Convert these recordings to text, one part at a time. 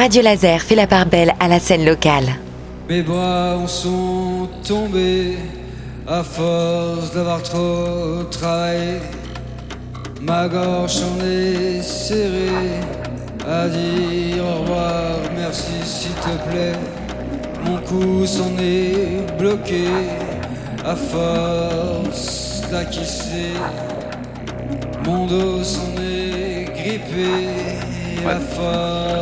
Radio Laser fait la part belle à la scène locale. Mes bras en sont tombés à force d'avoir trop travaillé. Ma gorge en est serrée à dire au revoir, merci s'il te plaît. Mon cou s'en est bloqué à force d'acquisser. Mon dos s'en est grippé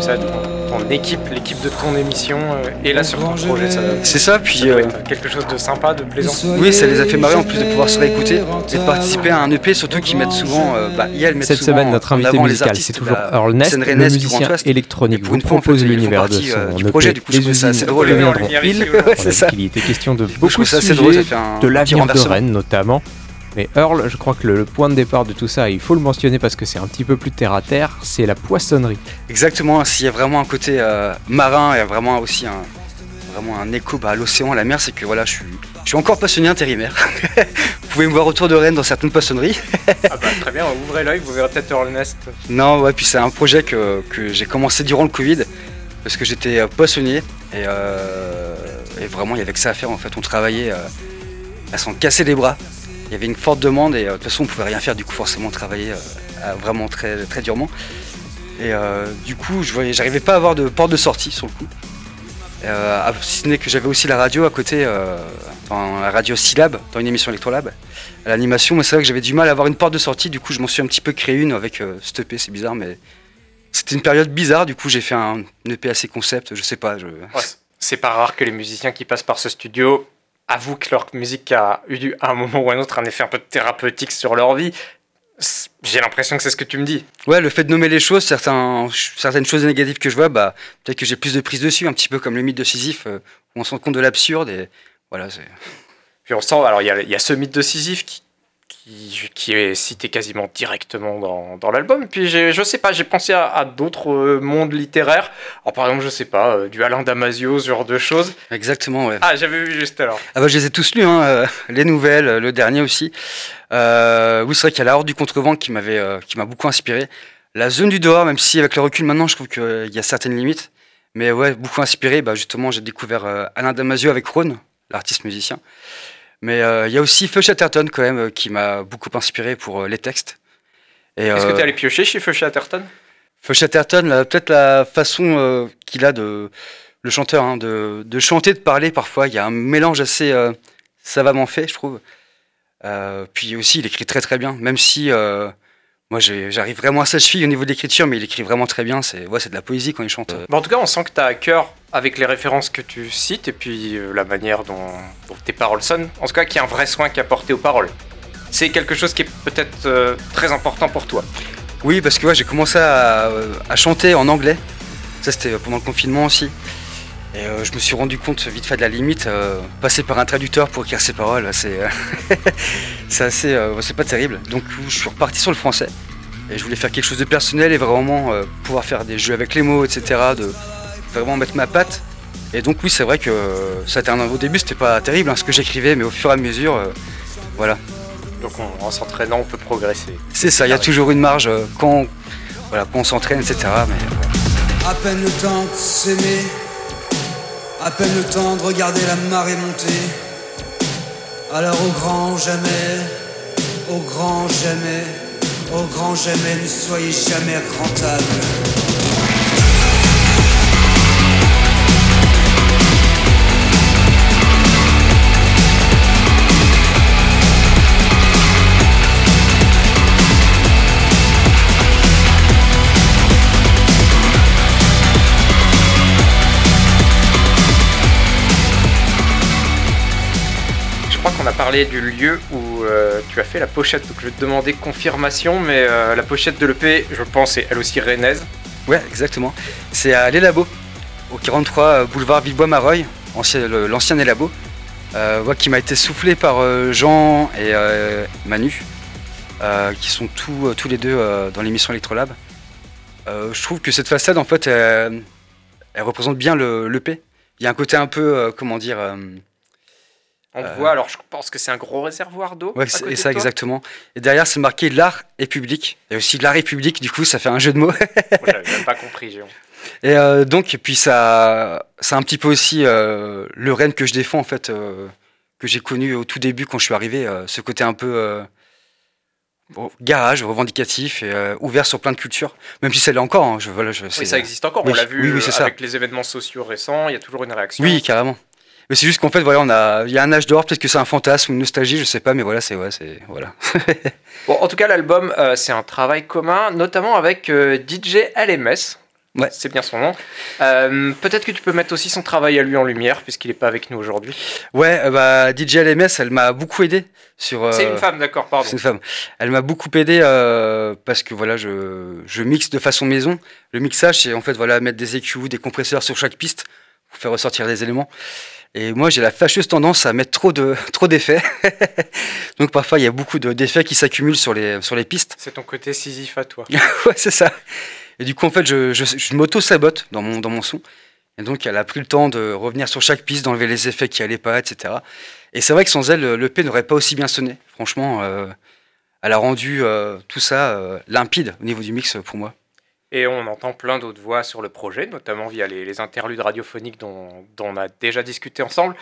ça, ton, équipe, l'équipe de ton émission euh, est là sur ton projet. C'est ça, puis. Euh, quelque chose de sympa, de plaisant. Oui, ça les a fait marrer en plus de pouvoir se réécouter et de participer à un EP, surtout qu'ils mettent souvent. Euh, bah, Cette semaine, notre invité musical, c'est toujours bah, Earl Nest, le musicien électronique. Vous propose l'univers de son du projet, du coup, je trouve ça assez drôle. C'est ça. Il était question de beaucoup de sujets, de l'avenir de Rennes notamment. Mais Earl, je crois que le, point de départ de tout ça, il faut le mentionner parce que c'est un petit peu plus terre à terre, c'est la poissonnerie. Exactement, s'il y a vraiment un côté euh, marin et vraiment aussi un, vraiment un écho bah, à l'océan, à la mer, c'est que voilà, je suis, je suis encore passionné intérimaire. vous pouvez me voir autour de Rennes dans certaines poissonneries. ah bah, très bien, ouvrez l'œil, vous verrez peut-être Earl Nest. Non, ouais, puis c'est un projet que, j'ai commencé durant le Covid parce que j'étais euh, poissonnier et, euh, et, vraiment il y avait que ça à faire en fait. On travaillait à s'en casser les bras il y avait une forte demande et euh, de toute façon on pouvait rien faire du coup forcément travailler euh, vraiment très, très durement. Et euh, du coup je j'arrivais pas à avoir de porte de sortie sur le coup. Si ce n'est que j'avais aussi la radio à côté, dans la radio Syllab, dans une émission Electrolab, à l'animation, mais c'est vrai que j'avais du mal à avoir une porte de sortie, du coup je m'en suis un petit peu créé une avec ce EP, c'est bizarre, mais c'était une période bizarre, du coup j'ai fait un, EP assez concept, je sais pas. Je... c'est pas rare que les musiciens qui passent par ce studio avouent que leur musique a eu à un moment ou à un autre un effet un peu thérapeutique sur leur vie. J'ai l'impression que c'est ce que tu me dis. Ouais, le fait de nommer les choses, certains, certaines choses négatives que je vois, bah, peut-être que j'ai plus de prise dessus, un petit peu comme le mythe de Sisyphe, euh, où on se rend compte de l'absurde et voilà. Puis on sent, alors il y, y a, ce mythe de Sisyphe qui, qui, est cité quasiment directement dans, dans l'album. Puis je sais pas, j'ai pensé à, d'autres euh, mondes littéraires. Alors par exemple, je sais pas, euh, du Alain Damasio, ce genre de choses. Exactement, ouais. Ah, j'avais vu juste alors. Ah bah je les ai tous lus, hein, euh, les nouvelles, le dernier aussi. oui, c'est vrai qu'il y a la Horde du Contrevent qui m'avait, qui m'a beaucoup inspiré. La Zone du Dehors, même si avec le recul maintenant, je trouve qu'il y a certaines limites. Mais ouais, beaucoup inspiré. Bah justement, j'ai découvert Alain Damasio avec Rhône, l'artiste musicien. Mais euh, il y a aussi Feu Chatterton quand même euh, qui m'a beaucoup inspiré pour euh, les textes. Est-ce que tu es allé piocher chez Feu Chatterton? Feu Chatterton, peut-être la façon qu'il a de le chanteur hein, de, de, chanter, de parler parfois. Il y a un mélange assez savamment fait, je trouve. puis aussi, il écrit très très bien, même si moi, j'arrive vraiment à sa cheville au niveau de l'écriture, mais il écrit vraiment très bien. C'est ouais, de la poésie quand il chante. en tout cas, on sent que tu as à cœur avec les références que tu cites et puis euh, la manière dont, tes paroles sonnent. En tout cas, qu'il y a un vrai soin qui est apporté aux paroles. C'est quelque chose qui est peut-être euh, très important pour toi. Oui, parce que ouais, j'ai commencé à, à, chanter en anglais. Ça, c'était pendant le confinement aussi. Et euh, je me suis rendu compte vite fait de la limite, euh, passer par un traducteur pour écrire ses paroles, c'est euh, c'est assez, c'est pas terrible. Donc je suis reparti sur le français et je voulais faire quelque chose de personnel et vraiment pouvoir faire des jeux avec les mots, etc. De vraiment mettre ma patte. Et donc oui, c'est vrai que ça un, au début c'était pas terrible hein, ce que j'écrivais, mais au fur et à mesure, voilà. Donc en s'entraînant, on peut progresser. C'est ça, il y a toujours une marge quand, voilà, quand on s'entraîne, etc. Mais, à peine le temps de s'aimer à peine le temps de regarder la marée monter. Alors au grand jamais, au grand jamais, au grand jamais, ne soyez jamais rentable. A parlé du lieu où euh, tu as fait la pochette. Donc je vais te demander confirmation, mais euh, la pochette de l'EP, je pense, est elle aussi rennaise. Ouais, exactement. C'est à l'Elabo, au 43 euh, boulevard Villebois-Mareuil, l'ancien Elabo, qui m'a été soufflé par Jean et Manu, qui sont tous, tous les deux dans l'émission Electrolab. je trouve que cette façade, en fait, elle, représente bien l'EP. Il y a un côté un peu, comment dire, on euh, voit, alors je pense que c'est un gros réservoir d'eau. Ouais, c'est ça exactement. Et derrière, c'est marqué l'art est public. Et aussi l'art est public, du coup, ça fait un jeu de mots. j'avais même pas compris, Géant. Et euh, donc, et puis ça, c'est un petit peu aussi euh, le Rennes que je défends en fait, que j'ai connu au tout début quand je suis arrivé, ce côté un peu garage, revendicatif et ouvert sur plein de cultures, même si ça l'est encore. Hein, je, voilà, je, oui, ça existe encore. on l'a vu avec les événements sociaux récents. Il y a toujours une réaction. Oui, carrément. Mais c'est juste qu'en fait, voilà, on a, il y a un âge d'or, peut-être que c'est un fantasme, une nostalgie, je sais pas, mais voilà, c'est ouais, c'est voilà. bon, en tout cas, l'album, c'est un travail commun, notamment avec DJ LMS. Ouais. C'est bien son nom. Euh, peut-être que tu peux mettre aussi son travail à lui en lumière, puisqu'il n'est pas avec nous aujourd'hui. Ouais, euh, bah, DJ LMS, elle m'a beaucoup aidé. sur. Euh, c'est une femme, d'accord, pardon. C'est une femme. Elle m'a beaucoup aidé parce que voilà, je, je, mixe de façon maison. Le mixage, c'est en fait voilà, mettre des EQ, des compresseurs sur chaque piste pour faire ressortir des éléments. Et moi, j'ai la fâcheuse tendance à mettre trop de trop d'effets. Donc parfois, il y a beaucoup d'effets qui s'accumulent sur les sur les pistes. C'est ton côté Sisyphe à toi. ouais, c'est ça. Et du coup, en fait, je, je, m'auto-sabote dans mon, dans mon son. Et donc, elle a pris le temps de revenir sur chaque piste, d'enlever les effets qui allaient pas, etc. Et c'est vrai que sans elle, le P n'aurait pas aussi bien sonné. Franchement, euh, elle a rendu euh, tout ça euh, limpide au niveau du mix pour moi. Et on entend plein d'autres voix sur le projet, notamment via les, interludes radiophoniques dont, on a déjà discuté ensemble.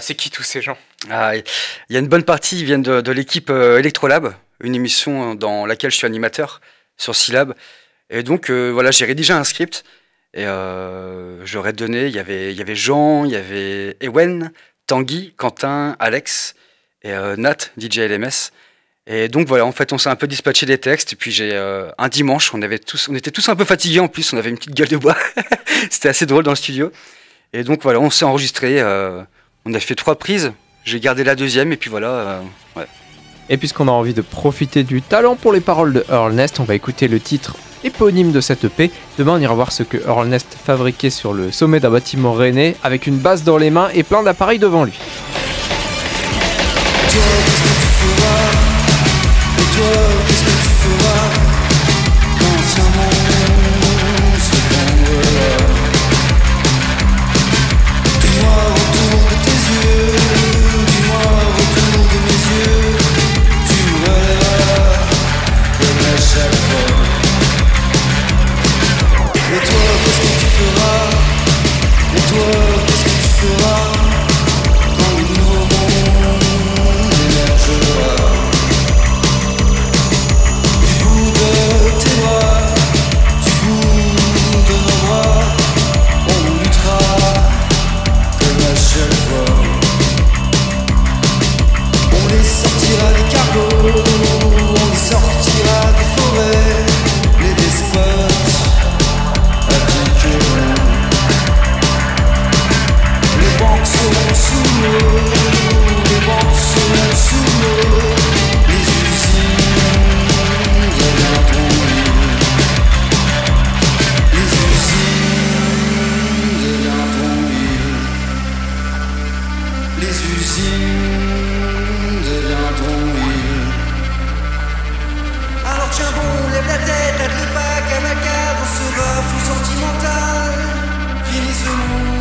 c'est qui tous ces gens? Ah, Il y a une bonne partie qui viennent de, de l'équipe Electrolab, une émission dans laquelle je suis animateur sur Syllab. Et donc, euh, voilà, j'ai rédigé un script et euh, j'aurais donné. Il y avait, y avait Jean, il y avait Ewen, Tanguy, Quentin, Alex et euh, Nat, DJ LMS. Et donc voilà, en fait, on s'est un peu dispatché des textes. Et puis j'ai un dimanche, on avait tous, on était tous un peu fatigués en plus. On avait une petite gueule de bois. C'était assez drôle dans le studio. Et donc voilà, on s'est enregistré. on a fait trois prises. J'ai gardé la deuxième et puis voilà. ouais. Et puisqu'on a envie de profiter du talent pour les paroles de Earl Nest, on va écouter le titre éponyme de cette EP. Demain, on ira voir ce que Earl Nest fabriquait sur le sommet d'un bâtiment rennais avec une base dans les mains et plein d'appareils devant lui. world Alors tiens bon, lève la tête, à deux pas, à macabre, on se bat, fou sentimental, finissons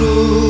blue.